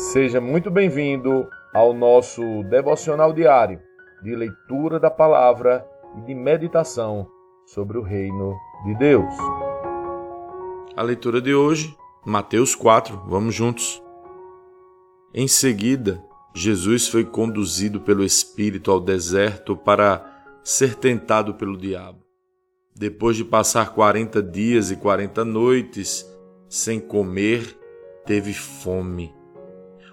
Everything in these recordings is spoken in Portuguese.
Seja muito bem-vindo ao nosso devocional diário de leitura da palavra e de meditação sobre o reino de Deus. A leitura de hoje, Mateus 4, vamos juntos. Em seguida, Jesus foi conduzido pelo Espírito ao deserto para ser tentado pelo diabo. Depois de passar quarenta dias e quarenta noites sem comer, teve fome.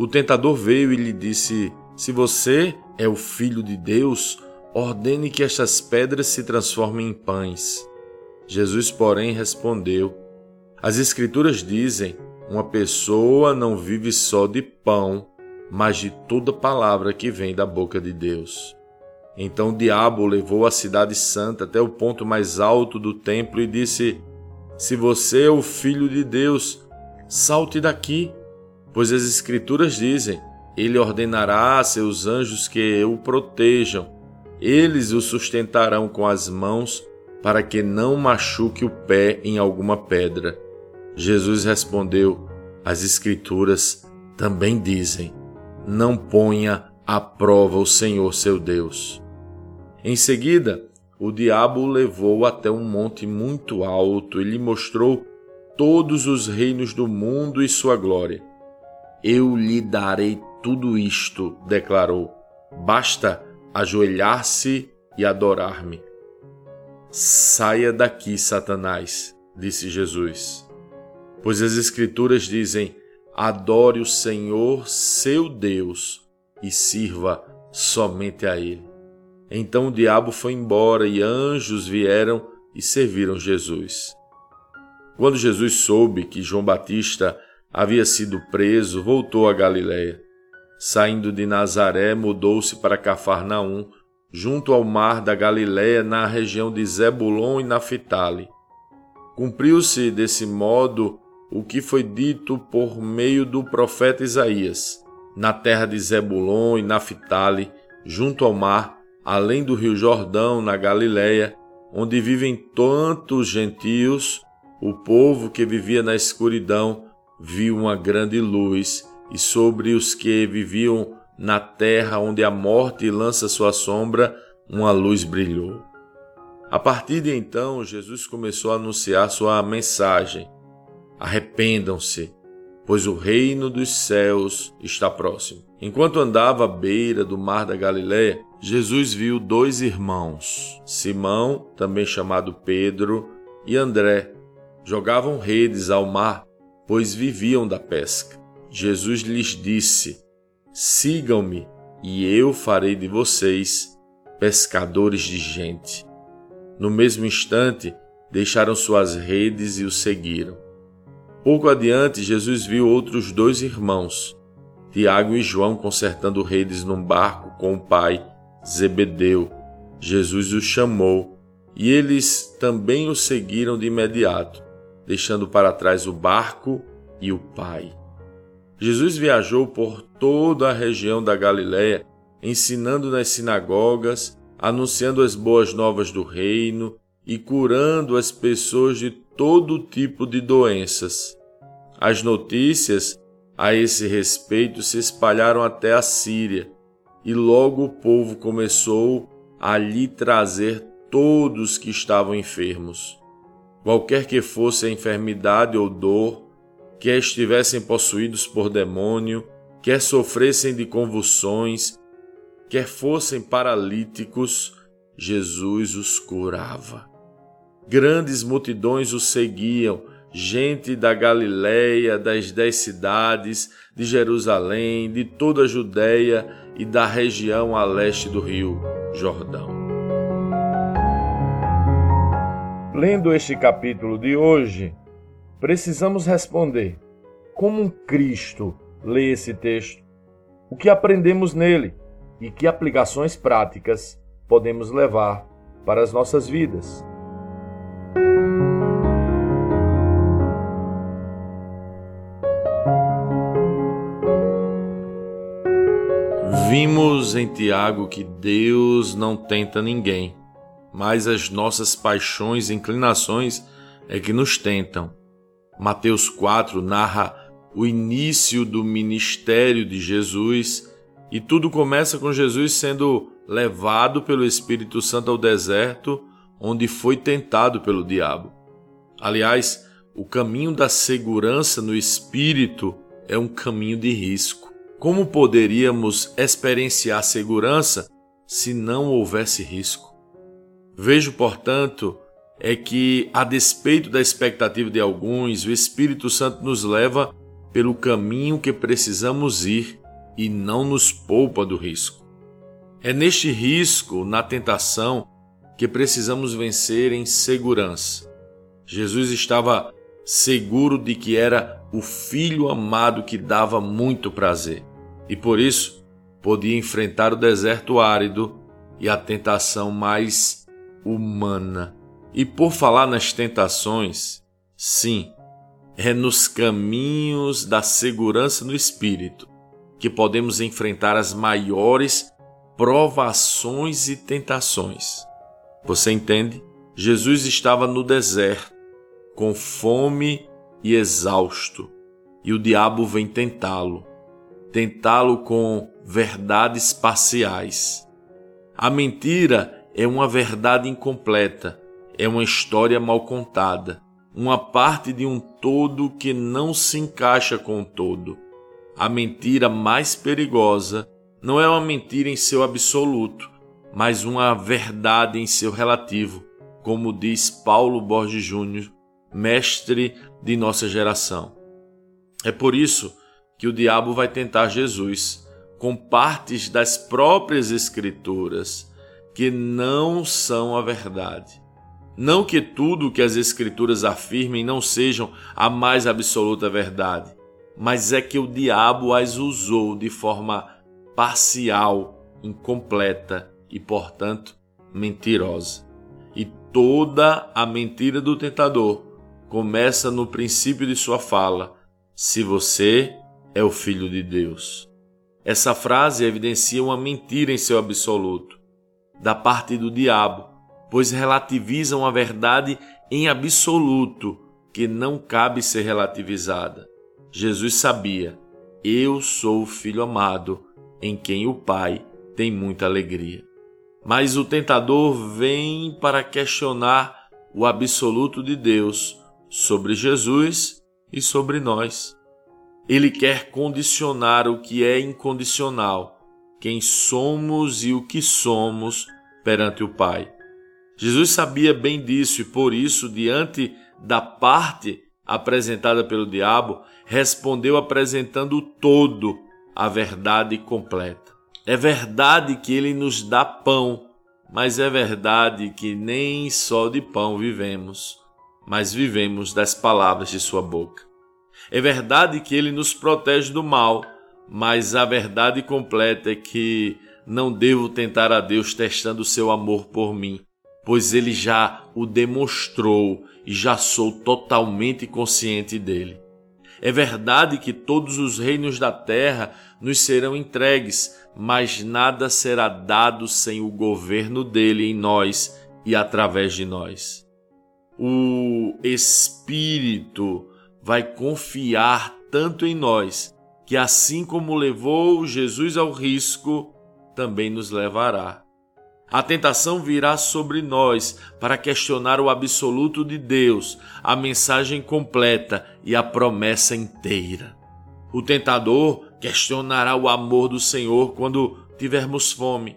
O tentador veio e lhe disse: Se você é o filho de Deus, ordene que estas pedras se transformem em pães. Jesus, porém, respondeu: As Escrituras dizem: Uma pessoa não vive só de pão, mas de toda palavra que vem da boca de Deus. Então o diabo levou a cidade santa até o ponto mais alto do templo e disse: Se você é o filho de Deus, salte daqui Pois as Escrituras dizem: Ele ordenará a seus anjos que o protejam, eles o sustentarão com as mãos, para que não machuque o pé em alguma pedra. Jesus respondeu: As Escrituras também dizem: Não ponha à prova o Senhor seu Deus. Em seguida, o diabo o levou até um monte muito alto e lhe mostrou todos os reinos do mundo e sua glória. Eu lhe darei tudo isto, declarou. Basta ajoelhar-se e adorar-me. Saia daqui, Satanás, disse Jesus. Pois as Escrituras dizem: adore o Senhor, seu Deus, e sirva somente a Ele. Então o diabo foi embora e anjos vieram e serviram Jesus. Quando Jesus soube que João Batista havia sido preso, voltou a Galiléia. Saindo de Nazaré, mudou-se para Cafarnaum, junto ao mar da Galiléia, na região de Zebulon e Naphtali. Cumpriu-se desse modo o que foi dito por meio do profeta Isaías. Na terra de Zebulon e Naphtali, junto ao mar, além do rio Jordão, na Galiléia, onde vivem tantos gentios, o povo que vivia na escuridão viu uma grande luz, e sobre os que viviam na terra onde a morte lança sua sombra, uma luz brilhou. A partir de então, Jesus começou a anunciar sua mensagem: Arrependam-se, pois o reino dos céus está próximo. Enquanto andava à beira do mar da Galiléia, Jesus viu dois irmãos, Simão, também chamado Pedro, e André, jogavam redes ao mar pois viviam da pesca. Jesus lhes disse: Sigam-me, e eu farei de vocês pescadores de gente. No mesmo instante, deixaram suas redes e o seguiram. Pouco adiante, Jesus viu outros dois irmãos, Tiago e João, consertando redes num barco com o pai, Zebedeu. Jesus os chamou e eles também o seguiram de imediato deixando para trás o barco e o pai. Jesus viajou por toda a região da Galiléia, ensinando nas sinagogas, anunciando as boas novas do reino e curando as pessoas de todo tipo de doenças. As notícias a esse respeito se espalharam até a Síria, e logo o povo começou a lhe trazer todos que estavam enfermos qualquer que fosse a enfermidade ou dor, quer estivessem possuídos por demônio, quer sofressem de convulsões, quer fossem paralíticos, Jesus os curava. Grandes multidões o seguiam, gente da Galiléia, das dez cidades, de Jerusalém, de toda a Judéia e da região a leste do rio Jordão. Lendo este capítulo de hoje, precisamos responder: como Cristo lê esse texto? O que aprendemos nele e que aplicações práticas podemos levar para as nossas vidas? Vimos em Tiago que Deus não tenta ninguém mas as nossas paixões e inclinações é que nos tentam. Mateus 4 narra o início do ministério de Jesus, e tudo começa com Jesus sendo levado pelo Espírito Santo ao deserto, onde foi tentado pelo diabo. Aliás, o caminho da segurança no espírito é um caminho de risco. Como poderíamos experienciar segurança se não houvesse risco? Vejo, portanto, é que, a despeito da expectativa de alguns, o Espírito Santo nos leva pelo caminho que precisamos ir e não nos poupa do risco. É neste risco, na tentação, que precisamos vencer em segurança. Jesus estava seguro de que era o filho amado que dava muito prazer e por isso podia enfrentar o deserto árido e a tentação mais humana. E por falar nas tentações, sim, é nos caminhos da segurança no espírito que podemos enfrentar as maiores provações e tentações. Você entende? Jesus estava no deserto com fome e exausto, e o diabo vem tentá-lo, tentá-lo com verdades parciais. A mentira é uma verdade incompleta, é uma história mal contada, uma parte de um todo que não se encaixa com o todo. A mentira mais perigosa não é uma mentira em seu absoluto, mas uma verdade em seu relativo, como diz Paulo Borges Júnior mestre de nossa geração. É por isso que o diabo vai tentar Jesus com partes das próprias Escrituras que não são a verdade. Não que tudo que as Escrituras afirmem não sejam a mais absoluta verdade, mas é que o diabo as usou de forma parcial, incompleta e, portanto, mentirosa. E toda a mentira do tentador começa no princípio de sua fala: Se você é o Filho de Deus. Essa frase evidencia uma mentira em seu absoluto, da parte do diabo, pois relativiza uma verdade em absoluto que não cabe ser relativizada. Jesus sabia: Eu sou o Filho amado, em quem o Pai tem muita alegria. Mas o tentador vem para questionar o absoluto de Deus sobre Jesus e sobre nós. Ele quer condicionar o que é incondicional, quem somos e o que somos perante o Pai. Jesus sabia bem disso e por isso, diante da parte apresentada pelo diabo, respondeu apresentando todo, a verdade completa. É verdade que ele nos dá pão, mas é verdade que nem só de pão vivemos mas vivemos das palavras de Sua boca. É verdade que Ele nos protege do mal, mas a verdade completa é que não devo tentar a Deus testando seu amor por mim, pois Ele já o demonstrou e já sou totalmente consciente dele. É verdade que todos os reinos da terra nos serão entregues, mas nada será dado sem o governo dele em nós e através de nós o Espírito vai confiar tanto em nós que, assim como levou Jesus ao risco, também nos levará. A tentação virá sobre nós para questionar o absoluto de Deus, a mensagem completa e a promessa inteira. O tentador questionará o amor do Senhor quando tivermos fome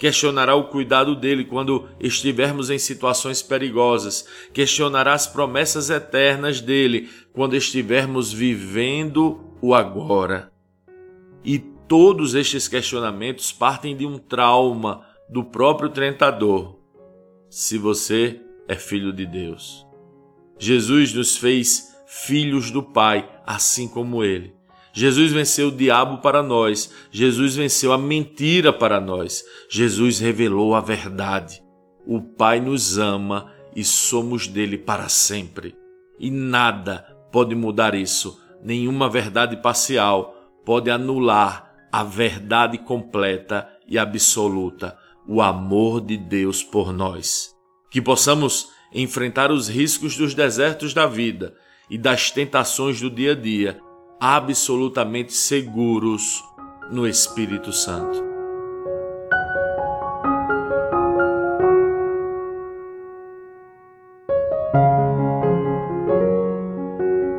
questionará o cuidado dele quando estivermos em situações perigosas, questionará as promessas eternas dele quando estivermos vivendo o agora. E todos estes questionamentos partem de um trauma do próprio tentador. Se você é filho de Deus. Jesus nos fez filhos do Pai, assim como ele. Jesus venceu o diabo para nós, Jesus venceu a mentira para nós, Jesus revelou a verdade. O Pai nos ama e somos dele para sempre. E nada pode mudar isso, nenhuma verdade parcial pode anular a verdade completa e absoluta, o amor de Deus por nós. Que possamos enfrentar os riscos dos desertos da vida e das tentações do dia a dia absolutamente seguros no Espírito Santo.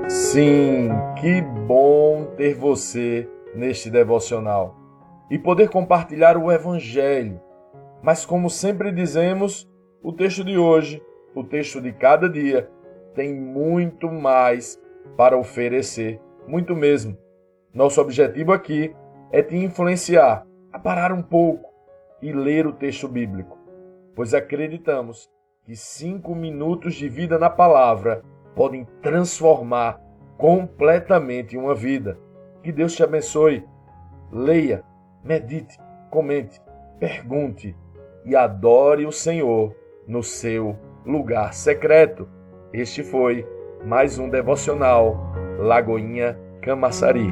Sim, que bom ter você neste devocional e poder compartilhar o Evangelho. Mas, como sempre dizemos, o texto de hoje, o texto de cada dia, tem muito mais para oferecer, muito mesmo. Nosso objetivo aqui é te influenciar a parar um pouco e ler o texto bíblico, pois acreditamos que cinco minutos de vida na palavra podem transformar completamente uma vida. Que Deus te abençoe. Leia, medite, comente, pergunte e adore o Senhor no seu lugar secreto. Este foi mais um devocional Lagoinha Camaçari.